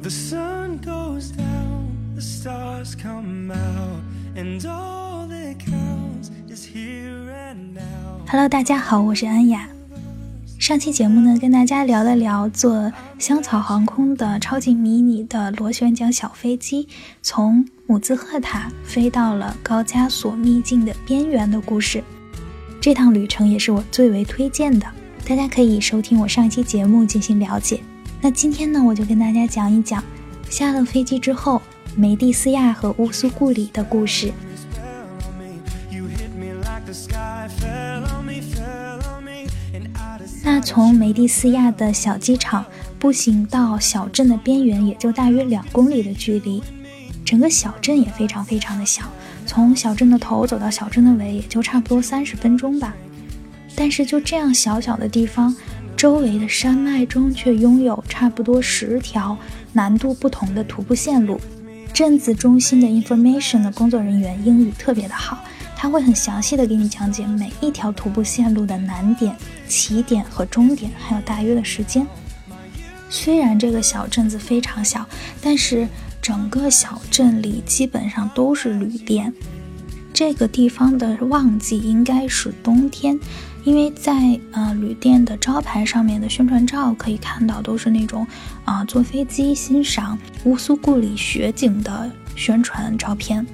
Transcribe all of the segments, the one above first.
The sun goes down, the stars come out, and all that counts is here and now. Hello，大家好，我是安雅。上期节目呢，跟大家聊了聊坐香草航空的超级迷你的螺旋桨小飞机，从姆兹赫塔飞到了高加索秘境的边缘的故事。这趟旅程也是我最为推荐的，大家可以收听我上期节目进行了解。那今天呢，我就跟大家讲一讲下了飞机之后梅蒂斯亚和乌苏故里的故事。那从梅蒂斯亚的小机场步行到小镇的边缘，也就大约两公里的距离。整个小镇也非常非常的小，从小镇的头走到小镇的尾，也就差不多三十分钟吧。但是就这样小小的地方。周围的山脉中却拥有差不多十条难度不同的徒步线路。镇子中心的 information 的工作人员英语特别的好，他会很详细的给你讲解每一条徒步线路的难点、起点和终点，还有大约的时间。虽然这个小镇子非常小，但是整个小镇里基本上都是旅店。这个地方的旺季应该是冬天。因为在呃旅店的招牌上面的宣传照可以看到，都是那种啊坐飞机欣赏乌苏故里雪景的宣传照片，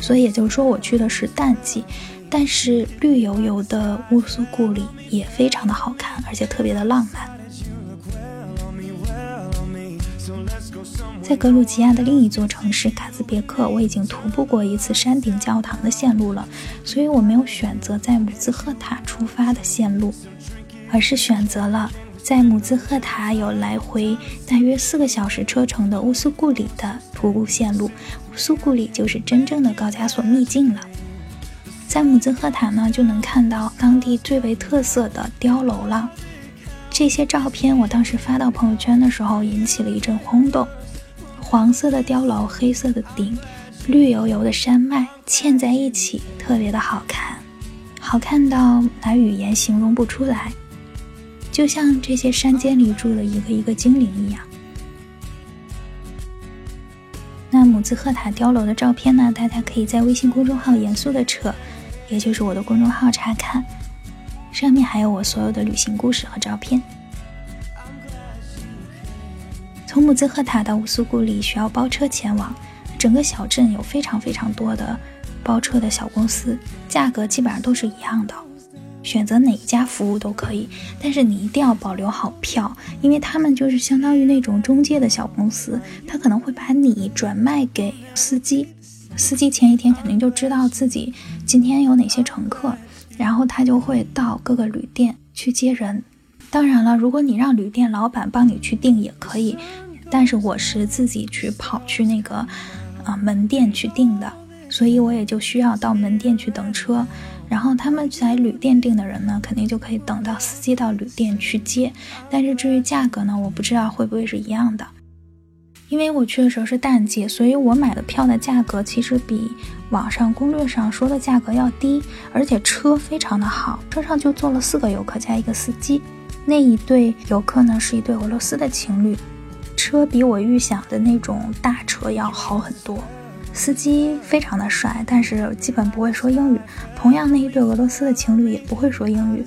所以也就是说我去的是淡季，但是绿油油的乌苏故里也非常的好看，而且特别的浪漫。在格鲁吉亚的另一座城市卡兹别克，我已经徒步过一次山顶教堂的线路了，所以我没有选择在姆兹赫塔出发的线路，而是选择了在姆兹赫塔有来回大约四个小时车程的乌苏故里的徒步线路。乌苏故里就是真正的高加索秘境了。在姆兹赫塔呢，就能看到当地最为特色的碉楼了。这些照片我当时发到朋友圈的时候，引起了一阵轰动。黄色的碉楼，黑色的顶，绿油油的山脉嵌在一起，特别的好看，好看到拿语言形容不出来，就像这些山间里住了一个一个精灵一样。那姆兹赫塔碉楼的照片呢？大家可以在微信公众号“严肃的扯”，也就是我的公众号查看，上面还有我所有的旅行故事和照片。从姆兹赫塔到乌苏古里需要包车前往，整个小镇有非常非常多的包车的小公司，价格基本上都是一样的，选择哪一家服务都可以，但是你一定要保留好票，因为他们就是相当于那种中介的小公司，他可能会把你转卖给司机，司机前一天肯定就知道自己今天有哪些乘客，然后他就会到各个旅店去接人。当然了，如果你让旅店老板帮你去订也可以，但是我是自己去跑去那个啊门店去订的，所以我也就需要到门店去等车。然后他们在旅店订的人呢，肯定就可以等到司机到旅店去接。但是至于价格呢，我不知道会不会是一样的，因为我去的时候是淡季，所以我买的票的价格其实比网上攻略上说的价格要低，而且车非常的好，车上就坐了四个游客加一个司机。那一对游客呢，是一对俄罗斯的情侣，车比我预想的那种大车要好很多，司机非常的帅，但是基本不会说英语。同样，那一对俄罗斯的情侣也不会说英语。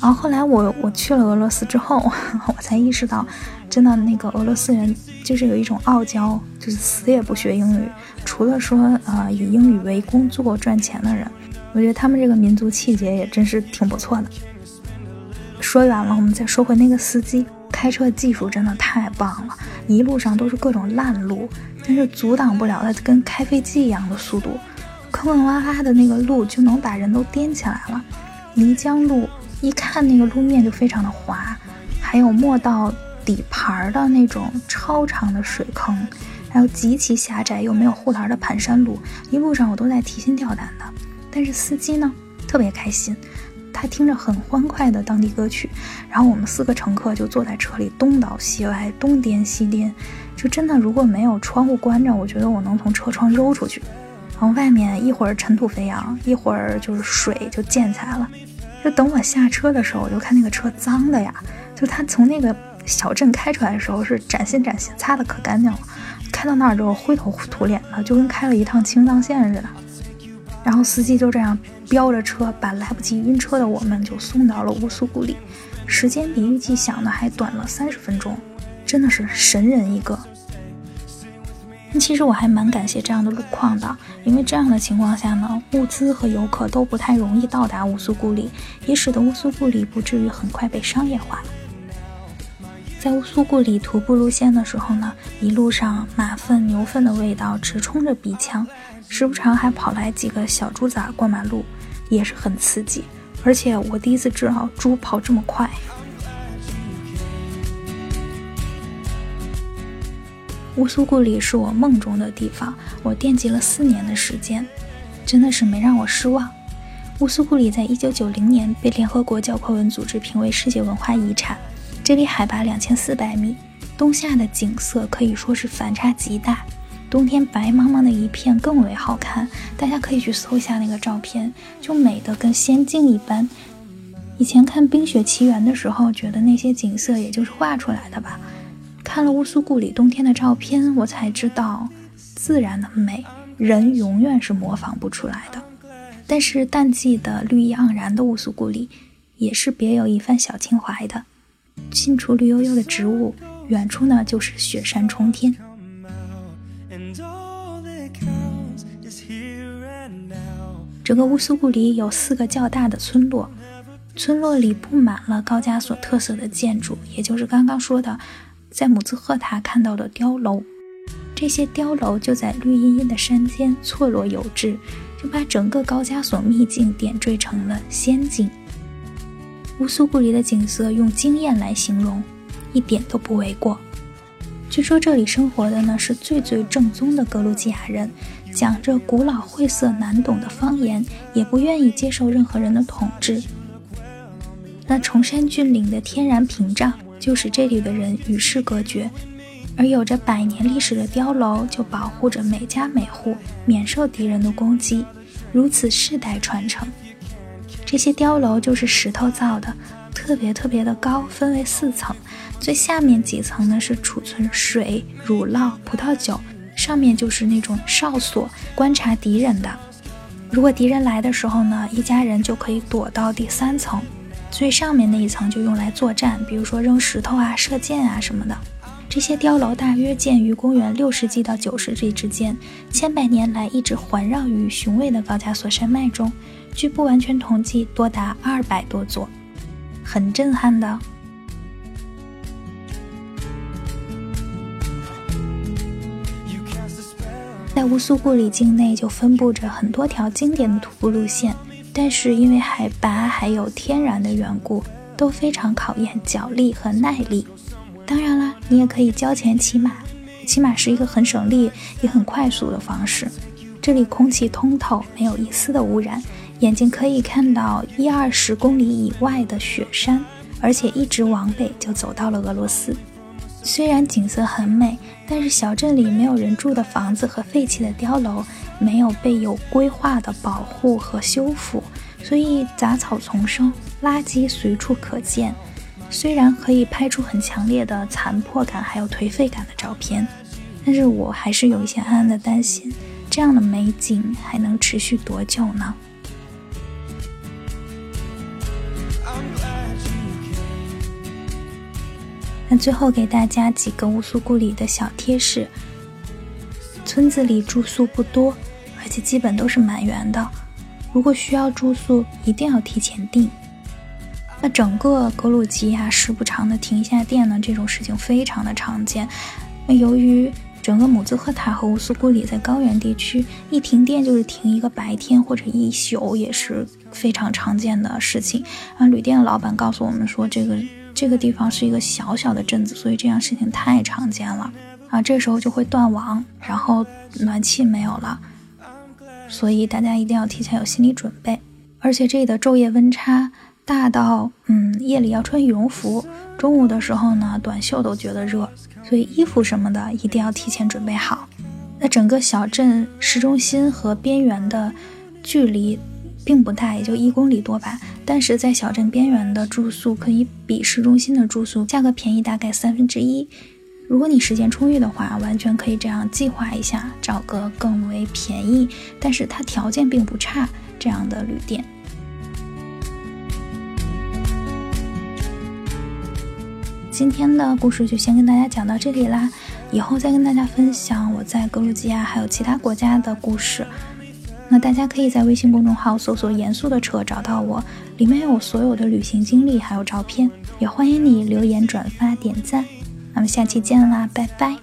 然后后来我我去了俄罗斯之后，我才意识到，真的那个俄罗斯人就是有一种傲娇，就是死也不学英语，除了说呃以英语为工作赚钱的人，我觉得他们这个民族气节也真是挺不错的。说远了，我们再说回那个司机，开车技术真的太棒了，一路上都是各种烂路，但是阻挡不了他跟开飞机一样的速度，坑坑洼洼的那个路就能把人都颠起来了。泥浆路一看那个路面就非常的滑，还有没到底盘的那种超长的水坑，还有极其狭窄又没有护栏的盘山路，一路上我都在提心吊胆的，但是司机呢特别开心。他听着很欢快的当地歌曲，然后我们四个乘客就坐在车里东倒西歪，东颠西颠，就真的如果没有窗户关着，我觉得我能从车窗溜出去。然后外面一会儿尘土飞扬，一会儿就是水就溅起来了。就等我下车的时候，我就看那个车脏的呀，就他从那个小镇开出来的时候是崭新崭新，擦的可干净了。开到那儿之后灰头土脸的，就跟开了一趟青藏线似的。然后司机就这样飙着车，把来不及晕车的我们就送到了乌苏古里，时间比预计想的还短了三十分钟，真的是神人一个。其实我还蛮感谢这样的路况的，因为这样的情况下呢，物资和游客都不太容易到达乌苏古里，也使得乌苏古里不至于很快被商业化。在乌苏古里徒步路线的时候呢，一路上马粪、牛粪的味道直冲着鼻腔，时不常还跑来几个小猪崽过马路，也是很刺激。而且我第一次知道猪跑这么快。乌苏古里是我梦中的地方，我惦记了四年的时间，真的是没让我失望。乌苏古里在一九九零年被联合国教科文组织评为世界文化遗产。这里海拔两千四百米，冬夏的景色可以说是反差极大。冬天白茫茫的一片更为好看，大家可以去搜一下那个照片，就美得跟仙境一般。以前看《冰雪奇缘》的时候，觉得那些景色也就是画出来的吧。看了乌苏古里冬天的照片，我才知道，自然的美，人永远是模仿不出来的。但是淡季的绿意盎然的乌苏古里，也是别有一番小情怀的。近处绿油油的植物，远处呢就是雪山冲天。整个乌苏古里有四个较大的村落，村落里布满了高加索特色的建筑，也就是刚刚说的，在姆兹赫塔看到的碉楼。这些碉楼就在绿茵茵的山间错落有致，就把整个高加索秘境点缀成了仙境。乌苏古里的景色用惊艳来形容，一点都不为过。据说这里生活的呢是最最正宗的格鲁吉亚人，讲着古老晦涩难懂的方言，也不愿意接受任何人的统治。那崇山峻岭的天然屏障就使这里的人与世隔绝，而有着百年历史的碉楼就保护着每家每户免受敌人的攻击，如此世代传承。这些碉楼就是石头造的，特别特别的高，分为四层。最下面几层呢是储存水、乳酪、葡萄酒，上面就是那种哨所，观察敌人的。如果敌人来的时候呢，一家人就可以躲到第三层，最上面那一层就用来作战，比如说扔石头啊、射箭啊什么的。这些碉楼大约建于公元六世纪到九世纪之间，千百年来一直环绕于雄伟的高加索山脉中。据不完全统计，多达二百多座，很震撼的。在乌苏古里境内就分布着很多条经典的徒步路线，但是因为海拔还有天然的缘故，都非常考验脚力和耐力。当然了，你也可以交钱骑马，骑马是一个很省力也很快速的方式。这里空气通透，没有一丝的污染。眼睛可以看到一二十公里以外的雪山，而且一直往北就走到了俄罗斯。虽然景色很美，但是小镇里没有人住的房子和废弃的碉楼没有被有规划的保护和修复，所以杂草丛生，垃圾随处可见。虽然可以拍出很强烈的残破感还有颓废感的照片，但是我还是有一些暗暗的担心，这样的美景还能持续多久呢？最后给大家几个乌苏古里的小贴士：村子里住宿不多，而且基本都是满员的。如果需要住宿，一定要提前订。那整个格鲁吉亚时不常的停一下电呢，这种事情非常的常见。那由于整个姆兹赫塔和乌苏古里在高原地区，一停电就是停一个白天或者一宿，也是非常常见的事情。啊，旅店的老板告诉我们说，这个。这个地方是一个小小的镇子，所以这样事情太常见了啊！这时候就会断网，然后暖气没有了，所以大家一定要提前有心理准备。而且这里的昼夜温差大到，嗯，夜里要穿羽绒服，中午的时候呢，短袖都觉得热，所以衣服什么的一定要提前准备好。那整个小镇市中心和边缘的距离并不大，也就一公里多吧。但是在小镇边缘的住宿可以比市中心的住宿价格便宜大概三分之一。如果你时间充裕的话，完全可以这样计划一下，找个更为便宜，但是它条件并不差这样的旅店。今天的故事就先跟大家讲到这里啦，以后再跟大家分享我在格鲁吉亚还有其他国家的故事。那大家可以在微信公众号搜索“严肃的车”找到我，里面有所有的旅行经历还有照片，也欢迎你留言、转发、点赞。那么下期见啦，拜拜。